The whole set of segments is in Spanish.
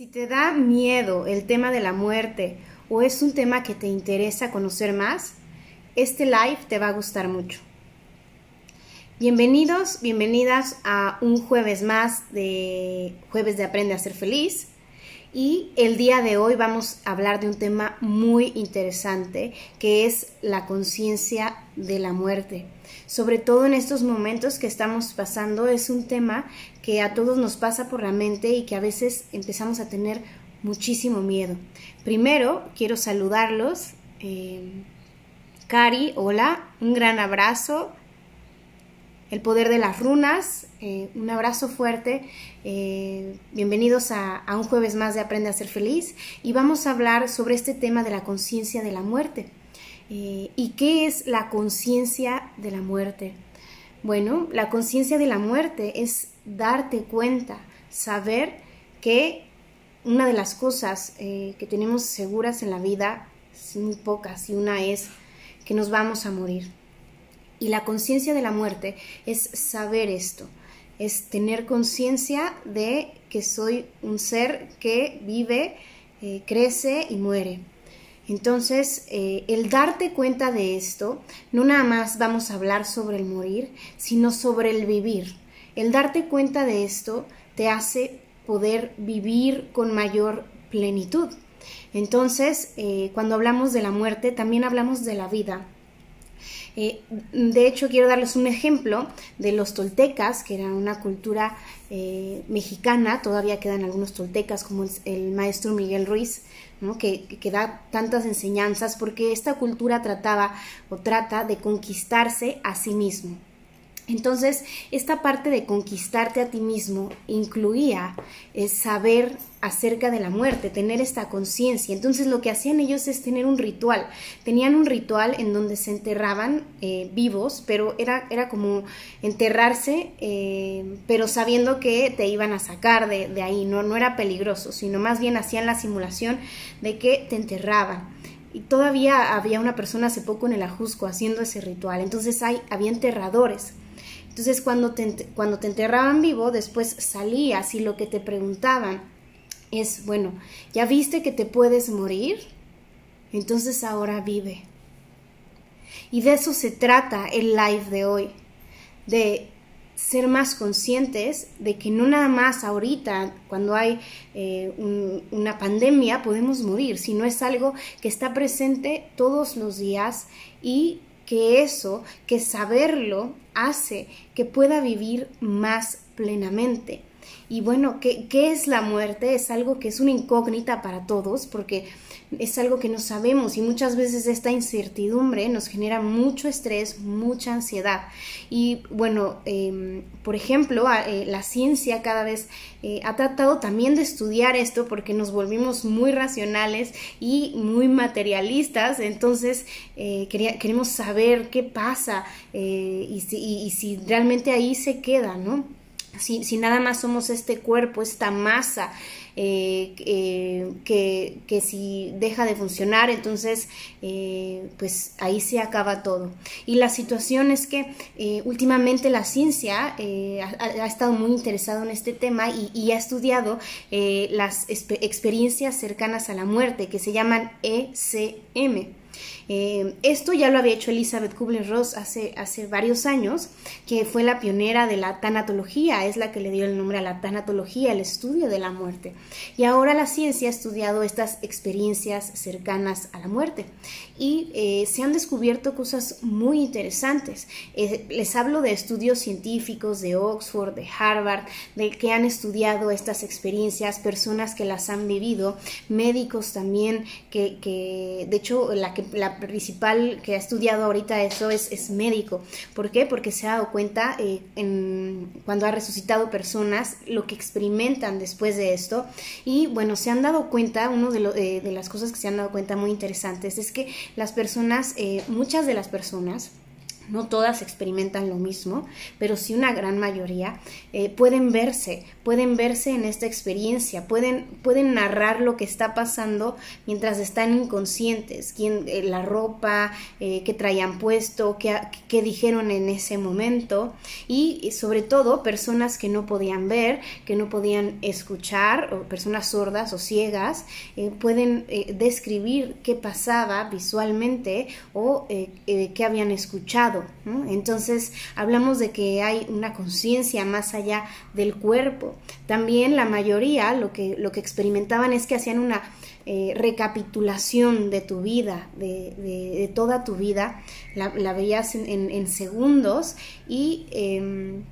Si te da miedo el tema de la muerte o es un tema que te interesa conocer más, este live te va a gustar mucho. Bienvenidos, bienvenidas a un jueves más de jueves de Aprende a ser feliz. Y el día de hoy vamos a hablar de un tema muy interesante que es la conciencia de la muerte. Sobre todo en estos momentos que estamos pasando es un tema que a todos nos pasa por la mente y que a veces empezamos a tener muchísimo miedo. Primero quiero saludarlos. Eh, Cari, hola, un gran abrazo el poder de las runas. Eh, un abrazo fuerte. Eh, bienvenidos a, un jueves más de Aprende a ser feliz. Y vamos a hablar sobre este tema de la conciencia de la muerte. Eh, ¿Y qué es la conciencia de la muerte? Bueno, la conciencia de la muerte es darte cuenta, saber que una de las cosas que tenemos seguras en la vida, muy pocas, y una es que nos vamos a morir. Y la conciencia de la muerte es saber esto, es tener conciencia de que soy un ser que vive, eh, crece y muere. Entonces, eh, el darte cuenta de esto, no nada más vamos a hablar sobre el morir, sino sobre el vivir. El darte cuenta de esto te hace poder vivir con mayor plenitud. Entonces, eh, cuando hablamos de la muerte, también hablamos de la vida eh, de hecho, quiero darles un ejemplo de los toltecas, que eran una cultura eh, mexicana, todavía quedan algunos toltecas, como el, maestro Miguel Ruiz, que, que, da tantas enseñanzas, porque esta cultura trataba o trata de conquistarse a sí mismo. Entonces, esta parte de conquistarte a ti mismo incluía saber acerca de la muerte, tener esta conciencia. Entonces, lo que hacían ellos es tener un ritual. Tenían un ritual en donde se enterraban eh, vivos, pero era, era como enterrarse, eh, pero sabiendo que te iban a sacar de, de ahí. No, no era peligroso, sino más bien hacían la simulación de que te enterraban y todavía había una persona hace poco en el Ajusco haciendo ese ritual. Entonces hay, había enterradores. Entonces cuando te, cuando te enterraban vivo, después salías y lo que te preguntaban es, bueno, ¿ya viste que te puedes morir? Entonces ahora vive. Y de eso se trata el live de hoy, de ser más conscientes de que no nada más ahorita, cuando hay eh, una pandemia, podemos morir, sino es algo que está presente todos los días y que eso, que saberlo, hace que pueda vivir más plenamente. Y bueno, ¿qué, ¿qué, es la muerte? Es algo que es una incógnita para todos porque es algo que no sabemos y muchas veces esta incertidumbre nos genera mucho estrés, mucha ansiedad. Y bueno, em, por ejemplo, eh, la ciencia cada vez eh, ha tratado también de estudiar esto porque nos volvimos muy racionales y muy materialistas, entonces eh, queremos saber qué pasa y si, y si realmente ahí se queda, ¿no? Si, si, nada más somos este cuerpo, esta masa, eh, eh, que, que, si deja de funcionar, entonces eh, pues ahí se acaba todo. Y la situación es que últimamente la ciencia ha, estado muy interesada en este tema y, y ha estudiado las experiencias cercanas a la muerte, que se llaman ECM. Eh, esto ya lo había hecho Elizabeth Kubler-Ross hace, hace varios años, que fue la pionera de la tanatología, es la que le dio el nombre a la tanatología, el estudio de la muerte. Y ahora la ciencia ha estudiado estas experiencias cercanas a la muerte y eh, se han descubierto cosas muy interesantes. Eh, les hablo de estudios científicos de Oxford, de Harvard, de que han estudiado estas experiencias, personas que las han vivido, médicos también, que, de hecho la principal que ha estudiado ahorita eso es, es médico. ¿Por qué? Porque se ha dado cuenta eh, en, cuando ha resucitado personas lo que experimentan después de esto. Y bueno, se han dado cuenta, una de, eh, de, las cosas que se han dado cuenta muy interesantes es que las personas, eh, muchas de las personas, no todas experimentan lo mismo, pero sí una gran mayoría, eh, pueden verse, pueden verse en esta experiencia, pueden, pueden narrar lo que está pasando mientras están inconscientes, quién, eh, la ropa eh, que traían puesto, qué, dijeron en ese momento, y sobre todo personas que no podían ver, que no podían escuchar, o personas sordas o ciegas, pueden describir qué pasaba visualmente o qué habían escuchado entonces hablamos de que hay una conciencia más allá del cuerpo. También la mayoría lo que, lo que experimentaban es que hacían una eh, recapitulación de tu vida, de, toda tu vida, la, veías en, segundos y... Em,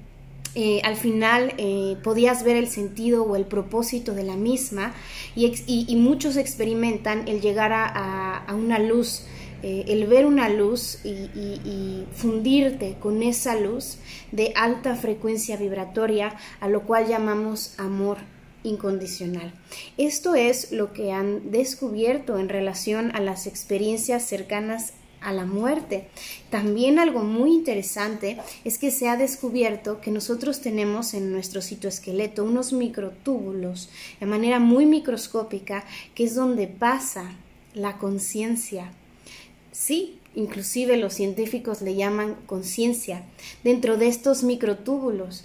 eh, al final eh, podías ver el sentido o el propósito de la misma. Y, muchos experimentan el llegar a una luz eh, el ver una luz y, fundirte con esa luz de alta frecuencia vibratoria, a lo cual llamamos amor incondicional. Esto es lo que han descubierto en relación a las experiencias cercanas a la muerte. También algo muy interesante es que se ha descubierto que nosotros tenemos en nuestro citoesqueleto unos microtúbulos de manera muy microscópica que es donde pasa la conciencia Sí, inclusive los científicos le llaman conciencia. Dentro de estos microtúbulos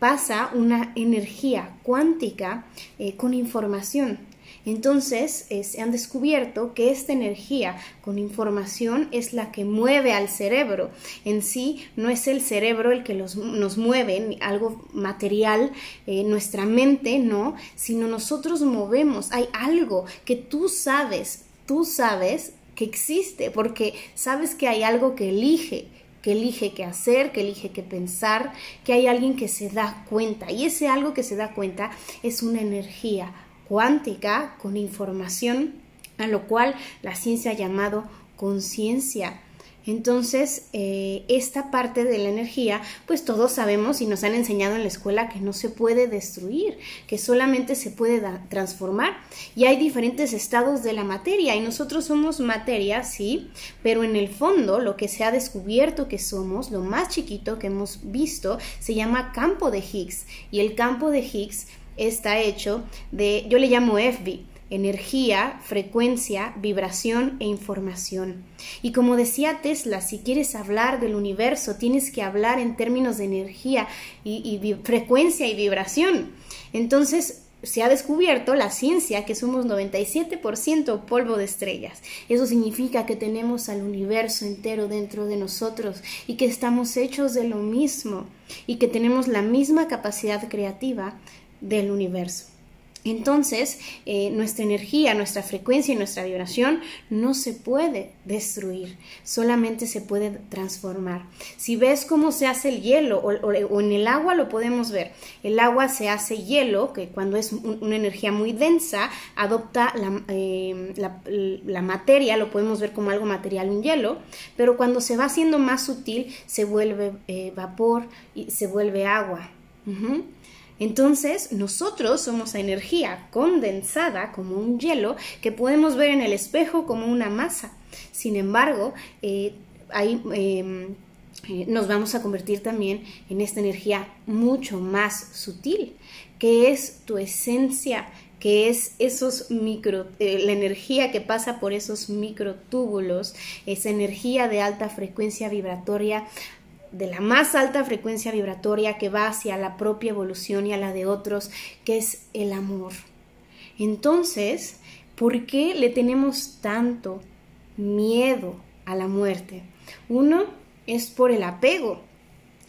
pasa una energía cuántica eh, con información. Entonces eh, se han descubierto que esta energía con información es la que mueve al cerebro. En sí no es el cerebro el que nos mueve, algo material, eh, nuestra mente no, sino nosotros movemos. Hay algo que tú sabes, tú sabes que existe, porque sabes que hay algo que elige, que elige qué hacer, que elige qué pensar, que hay alguien que se da cuenta. Y ese algo que se da cuenta es una energía cuántica con información, a lo cual la ciencia ha llamado conciencia. Entonces, eh, esta parte de la energía, pues todos sabemos y nos han enseñado en la escuela que no se puede destruir, que solamente se puede transformar. Y hay diferentes estados de la materia y nosotros somos materia, sí, pero en el fondo lo que se ha descubierto que somos, lo más chiquito que hemos visto, se llama campo de Higgs. Y el campo de Higgs está hecho de, yo le llamo FB, energía, frecuencia, vibración e información. Y como decía Tesla, si quieres hablar del universo, tienes que hablar en términos de energía y, frecuencia y vibración. Entonces, se ha descubierto la ciencia que somos 97% polvo de estrellas. Eso significa que tenemos al universo entero dentro de nosotros y que estamos hechos de lo mismo y que tenemos la misma capacidad creativa del universo. Entonces, eh, nuestra energía, nuestra frecuencia y nuestra vibración no se puede destruir, solamente se puede transformar. Si ves cómo se hace el hielo o, en el agua lo podemos ver. El agua se hace hielo, que cuando es una energía muy densa, adopta eh, la, materia, lo podemos ver como algo material, un hielo, pero cuando se va haciendo más sutil, se vuelve eh, vapor y se vuelve agua. Entonces, nosotros somos energía condensada como un hielo que podemos ver en el espejo como una masa. Sin embargo, eh, em, eh, nos vamos a convertir también en esta energía mucho más sutil, que es tu esencia, que es esos micro, eh, la energía que pasa por esos microtúbulos, esa energía de alta frecuencia vibratoria de la más alta frecuencia vibratoria que va hacia la propia evolución y a la de otros, que es el amor. Entonces, ¿por qué le tenemos tanto miedo a la muerte? Uno es por el apego.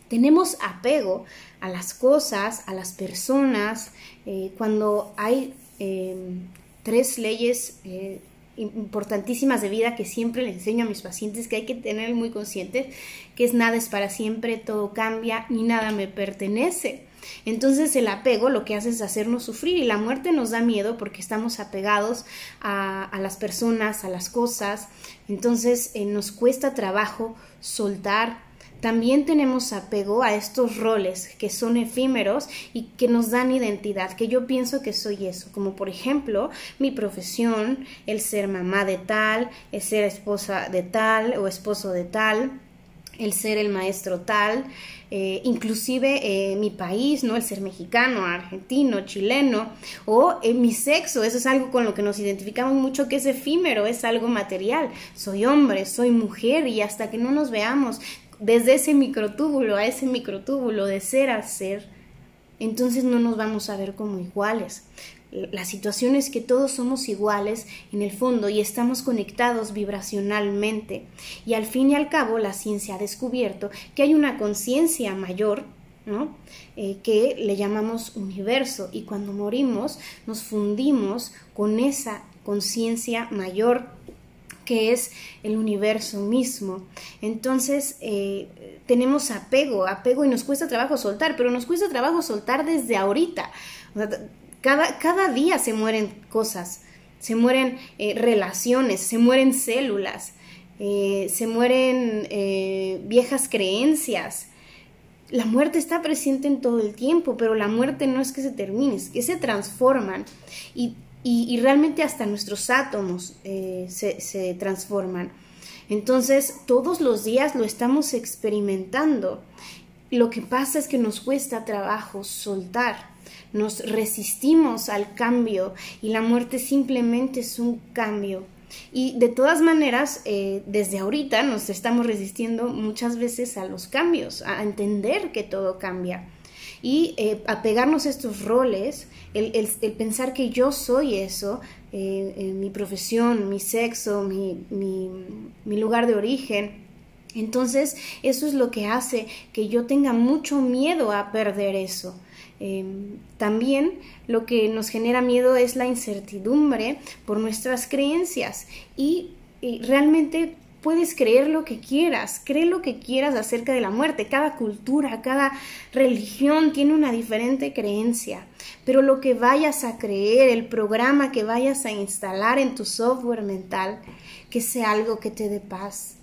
Tenemos apego a las cosas, a las personas. Eh, cuando hay eh, tres leyes eh, importantísimas de vida que siempre les enseño a mis pacientes que hay que tener muy conscientes, que es nada es para siempre, todo cambia, ni nada me pertenece. Entonces el apego lo que hace es hacernos sufrir y la muerte nos da miedo porque estamos apegados a, las personas, a las cosas. Entonces eh, nos cuesta trabajo soltar, también tenemos apego a estos roles que son efímeros y que nos dan identidad, que yo pienso que soy eso, como por ejemplo mi profesión, el ser mamá de tal, el ser esposa de tal o esposo de tal. el ser el maestro tal, eh, inclusive eh, mi país, ¿no? El ser mexicano, argentino, chileno, o eh, mi sexo, eso es algo con lo que nos identificamos mucho que es efímero, es algo material. Soy hombre, soy mujer y hasta que no nos veamos desde ese microtúbulo a ese microtúbulo de ser a ser, entonces no nos vamos a ver como iguales. La situación es que todos somos iguales en el fondo y estamos conectados vibracionalmente. Y al fin y al cabo la ciencia ha descubierto que hay una conciencia mayor ¿no? Eh, que le llamamos universo y cuando morimos nos fundimos con esa conciencia mayor que es el universo mismo. Entonces eh, tenemos apego, apego y nos cuesta trabajo soltar, pero nos cuesta trabajo soltar desde ahorita. Cada, día se mueren cosas, se mueren eh, relaciones, se mueren células, eh, se mueren viejas creencias. La muerte está presente en todo el tiempo, pero la muerte no es que se termine, es que se transforman y, realmente hasta nuestros átomos se, se transforman. Entonces, todos los días lo estamos experimentando. Lo que pasa es que nos cuesta trabajo soltar nos resistimos al cambio y la muerte simplemente es un cambio. Y de todas maneras, eh, desde ahorita nos estamos resistiendo muchas veces a los cambios, a entender que todo cambia. Y eh, a pegarnos estos roles, el, pensar que yo soy eso, eh, mi profesión, mi sexo, mi, mi lugar de origen, entonces, eso es lo que hace que yo tenga mucho miedo a perder eso. Em, también lo que nos genera miedo es la incertidumbre por nuestras creencias y, realmente puedes creer lo que quieras, cree lo que quieras acerca de la muerte. Cada cultura, cada religión tiene una diferente creencia, pero lo que vayas a creer, el programa que vayas a instalar en tu software mental, que sea algo que te dé paz,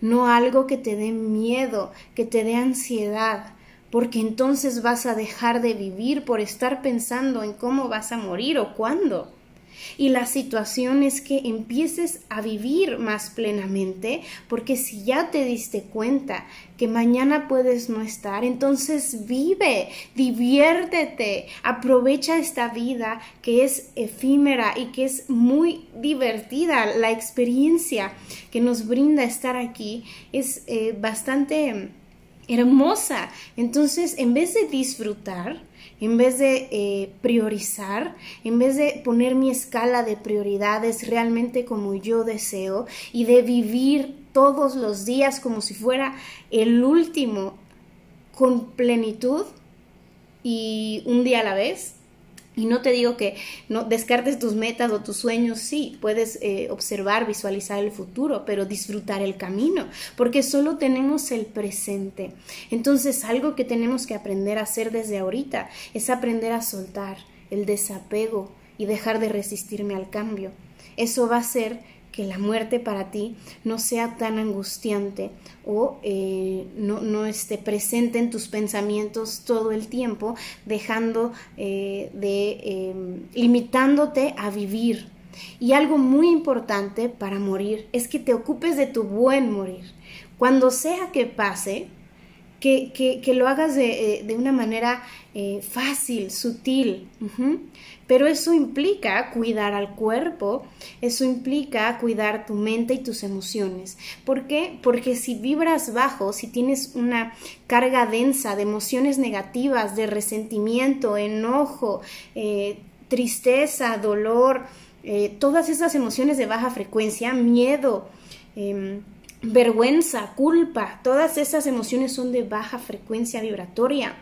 no algo que te dé miedo, que te dé ansiedad, porque entonces vas a dejar de vivir por estar pensando en cómo vas a morir o cuándo. Y la situación es que empieces a vivir más plenamente, porque si ya te diste cuenta que mañana puedes no estar, entonces vive, diviértete, aprovecha esta vida que es efímera y que es muy divertida. La experiencia que nos brinda estar aquí es eh, bastante hermosa. Entonces, en vez de disfrutar, en vez de eh, priorizar, en vez de poner mi escala de prioridades realmente como yo deseo y de vivir todos los días como si fuera el último con plenitud y un día a la vez, y no te digo que no descartes tus metas o tus sueños, sí, puedes eh, observar, visualizar el futuro, pero disfrutar el camino, porque solo tenemos el presente. Entonces, algo que tenemos que aprender a hacer desde ahorita es aprender a soltar el desapego y dejar de resistirme al cambio. Eso va a ser que la muerte para ti no sea tan angustiante o eh, no, esté presente en tus pensamientos todo el tiempo, dejando eh, de em, limitándote a vivir. Y algo muy importante para morir es que te ocupes de tu buen morir. Cuando sea que pase, que, lo hagas de, eh, una manera fácil, sutil. Pero eso implica cuidar al cuerpo, eso implica cuidar tu mente y tus emociones. ¿Por qué? Porque si vibras bajo, si tienes una carga densa de emociones negativas, de resentimiento, enojo, eh, tristeza, dolor, eh, todas esas emociones de baja frecuencia, miedo, em, vergüenza, culpa, todas esas emociones son de baja frecuencia vibratoria.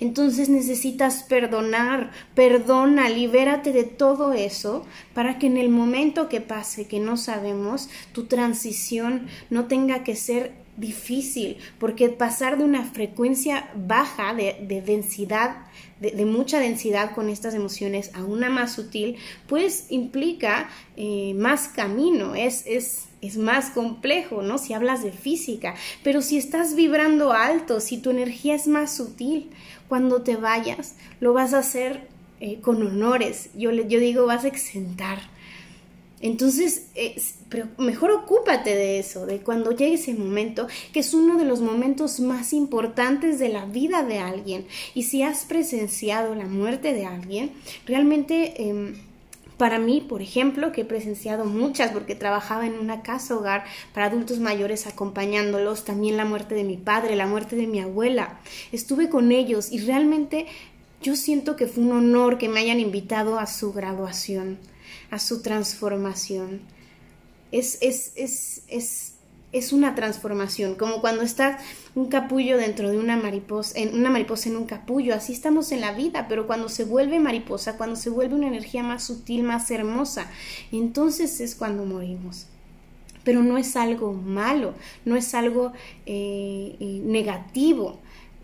Entonces necesitas perdonar, perdona, libérate de todo eso para que en el momento que pase, que no sabemos, tu transición no tenga que ser difícil, porque pasar de una frecuencia baja de, densidad, de, mucha densidad con estas emociones a una más sutil, pues implica eh, más camino, es, es, es más complejo, ¿no? Si hablas de física, pero si estás vibrando alto, si tu energía es más sutil, cuando te vayas, lo vas a hacer eh, con honores. Yo, yo digo, vas a exentar. Entonces, pero mejor ocúpate de eso, de cuando llegue ese momento, que es uno de los momentos más importantes de la vida de alguien. Y si has presenciado la muerte de alguien, realmente... Em, para mí, por ejemplo, que he presenciado muchas porque trabajaba en una casa hogar para adultos mayores acompañándolos, también la muerte de mi padre, la muerte de mi abuela. Estuve con ellos y realmente yo siento que fue un honor que me hayan invitado a su graduación, a su transformación. Es, es, es, es, es una transformación, como cuando estás un capullo dentro de una mariposa, en una mariposa en un capullo, así estamos en la vida, pero cuando se vuelve mariposa, cuando se vuelve una energía más sutil, más hermosa, entonces es cuando morimos. Pero no es algo malo, no es algo eh, eh, negativo,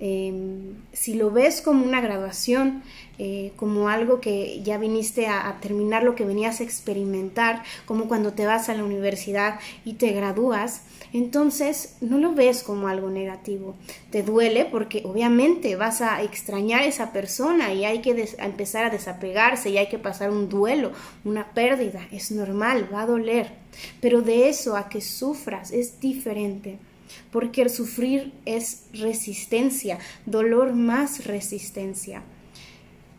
Em, si lo ves como una graduación, eh, como algo que ya viniste a, terminar lo que venías a experimentar, como cuando te vas a la universidad y te gradúas, entonces no lo ves como algo negativo. Te duele porque obviamente vas a extrañar a esa persona y hay que empezar a desapegarse y hay que pasar un duelo, una pérdida. Es normal, va a doler. Pero de eso a que sufras es diferente porque el sufrir es resistencia, dolor más resistencia.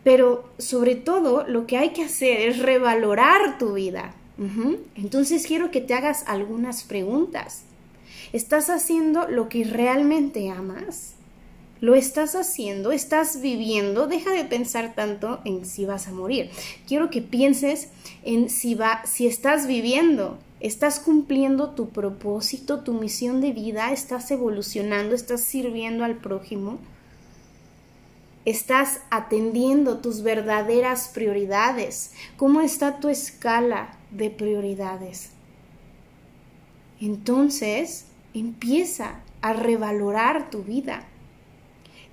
Pero sobre todo lo que hay que hacer es revalorar tu vida. Entonces quiero que te hagas algunas preguntas. ¿Estás haciendo lo que realmente amas? ¿Lo estás haciendo? ¿Estás viviendo? Deja de pensar tanto en si vas a morir. Quiero que pienses en si, va, si estás viviendo ¿Estás cumpliendo tu propósito, tu misión de vida? ¿Estás evolucionando? ¿Estás sirviendo al prójimo? ¿Estás atendiendo tus verdaderas prioridades? ¿Cómo está tu escala de prioridades? Entonces, empieza a revalorar tu vida.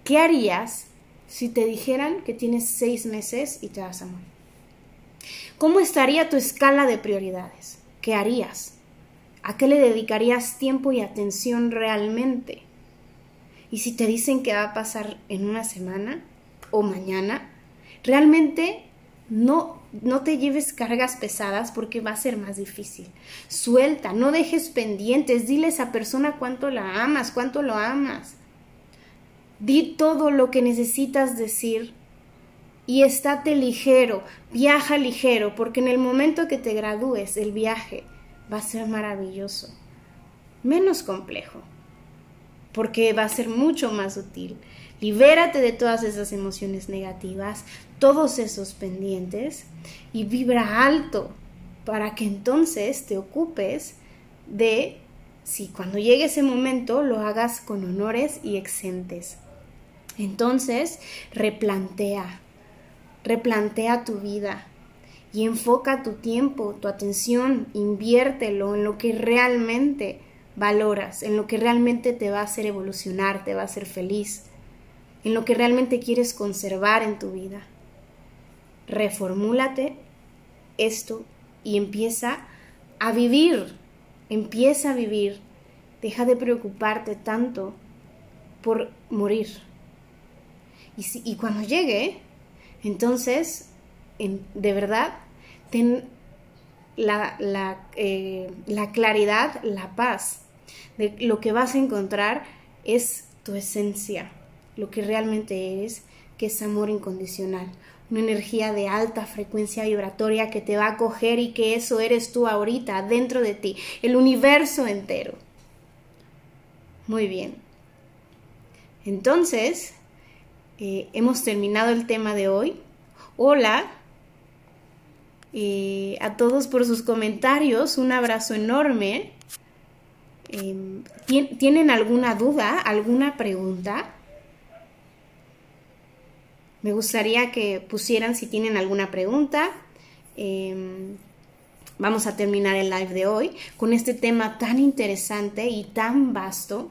¿Qué harías si te dijeran que tienes seis meses y te vas a morir? ¿Cómo estaría tu escala de prioridades? ¿Qué harías? ¿A qué le dedicarías tiempo y atención realmente? Y si te dicen que va a pasar en una semana o mañana, realmente no, no te lleves cargas pesadas porque va a ser más difícil. Suelta, no dejes pendientes, dile a esa persona cuánto la amas, cuánto lo amas. Di todo lo que necesitas decir y estate ligero, viaja ligero, porque en el momento que te gradúes el viaje va a ser maravilloso, menos complejo, porque va a ser mucho más útil. Libérate de todas esas emociones negativas, todos esos pendientes y vibra alto para que entonces te ocupes de si cuando llegue ese momento lo hagas con honores y exentes. Entonces, replantea, replantea tu vida y enfoca tu tiempo, tu atención, inviértelo en lo que realmente valoras, en lo que realmente te va a hacer evolucionar, te va a hacer feliz, en lo que realmente quieres conservar en tu vida. Reformúlate esto y empieza a vivir, empieza a vivir. Deja de preocuparte tanto por morir. Y, si, y cuando llegue, entonces, de verdad, ten eh, la, claridad, la paz. De lo que vas a encontrar es tu esencia, lo que realmente eres, que es amor incondicional, una energía de alta frecuencia vibratoria que te va a coger y que eso eres tú ahorita, dentro de ti, el universo entero. Muy bien. Entonces, eh, hemos terminado el tema de hoy. Hola eh, a todos por sus comentarios. Un abrazo enorme. Em, ¿Tienen alguna duda, alguna pregunta? Me gustaría que pusieran si tienen alguna pregunta. Em, vamos a terminar el live de hoy con este tema tan interesante y tan vasto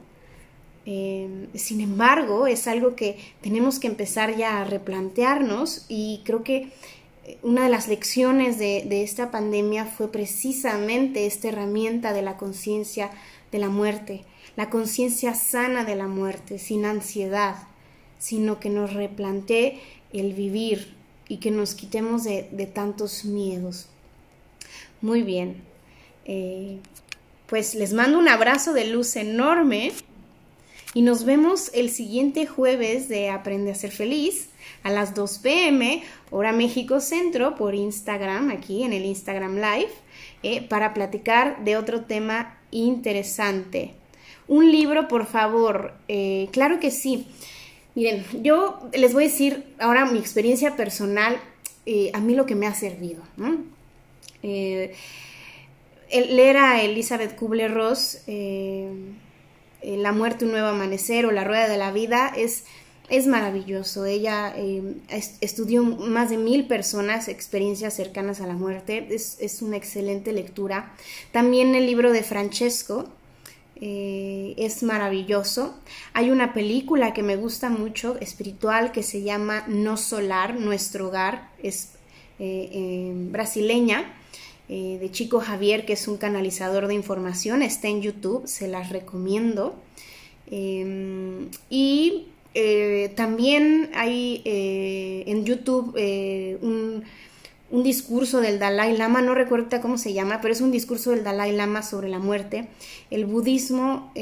Em, sin embargo, es algo que tenemos que empezar ya a replantearnos y creo que eh, una de las lecciones de, de esta pandemia fue precisamente esta herramienta de la conciencia de la muerte, la conciencia sana de la muerte, sin ansiedad, sino que nos replantee el vivir y que nos quitemos de, de tantos miedos. Muy bien. Eh, pues les mando un abrazo de luz enorme y nos vemos el siguiente jueves de Aprende a ser feliz a las 2 pm, hora México Centro, por Instagram, aquí en el Instagram Live, eh, para platicar de otro tema interesante. Un libro, por favor. Eh, claro que sí. Miren, yo les voy a decir ahora mi experiencia personal, eh, a mí lo que me ha servido. leer a Elizabeth Kubler-Ross, La muerte, un nuevo amanecer o La rueda de la vida, es es maravilloso. Ella eh, estudió más de mil personas, experiencias cercanas a la muerte. Es, una excelente lectura. También el libro de Francesco eh, es maravilloso. Hay una película que me gusta mucho, espiritual, que se llama No Solar, Nuestro Hogar. Es eh, brasileña. De Chico Javier, que es un canalizador de información, está en YouTube, se las recomiendo. y eh, también hay eh, en YouTube eh, un, discurso del Dalai Lama, no recuerdo cómo se llama, pero es un discurso del Dalai Lama sobre la muerte. El budismo,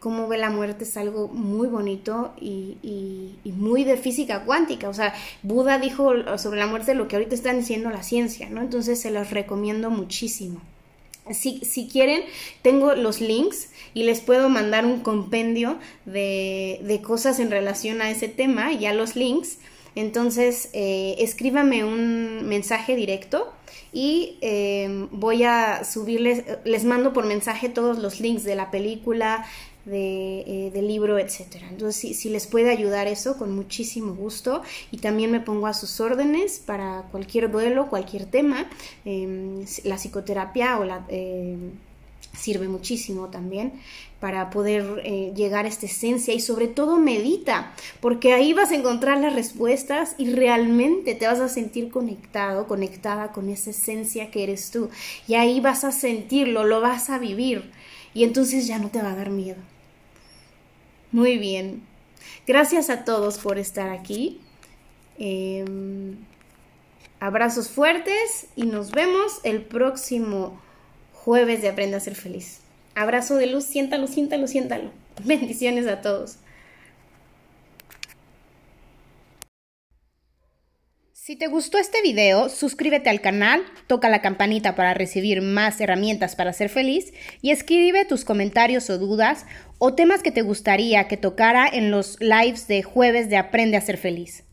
cómo ve la muerte, es algo muy bonito y, y, muy de física cuántica. O sea, Buda dijo sobre la muerte lo que ahorita están diciendo la ciencia, ¿no? Entonces se los recomiendo muchísimo. Si, si, quieren, tengo los links y les puedo mandar un compendio de, de cosas en relación a ese tema, ya los links. Entonces, eh, escríbame un mensaje directo y eh, voy a subirles, les mando por mensaje todos los links de la película, de, eh, del libro, etcétera. Entonces, si, les puede ayudar eso, con muchísimo gusto. Y también me pongo a sus órdenes para cualquier duelo, cualquier tema. Em, la psicoterapia o la, em, sirve muchísimo también para poder eh, llegar a esta esencia y sobre todo medita, porque ahí vas a encontrar las respuestas y realmente te vas a sentir conectado, conectada con esa esencia que eres tú. Y ahí vas a sentirlo, lo vas a vivir y entonces ya no te va a dar miedo. Muy bien. Gracias a todos por estar aquí. Em, abrazos fuertes y nos vemos el próximo jueves de Aprenda a ser feliz. Abrazo de luz, siéntalo, siéntalo, siéntalo. Bendiciones a todos. Si te gustó este video, suscríbete al canal, toca la campanita para recibir más herramientas para ser feliz y escribe tus comentarios o dudas o temas que te gustaría que tocara en los lives de jueves de Aprende a ser feliz.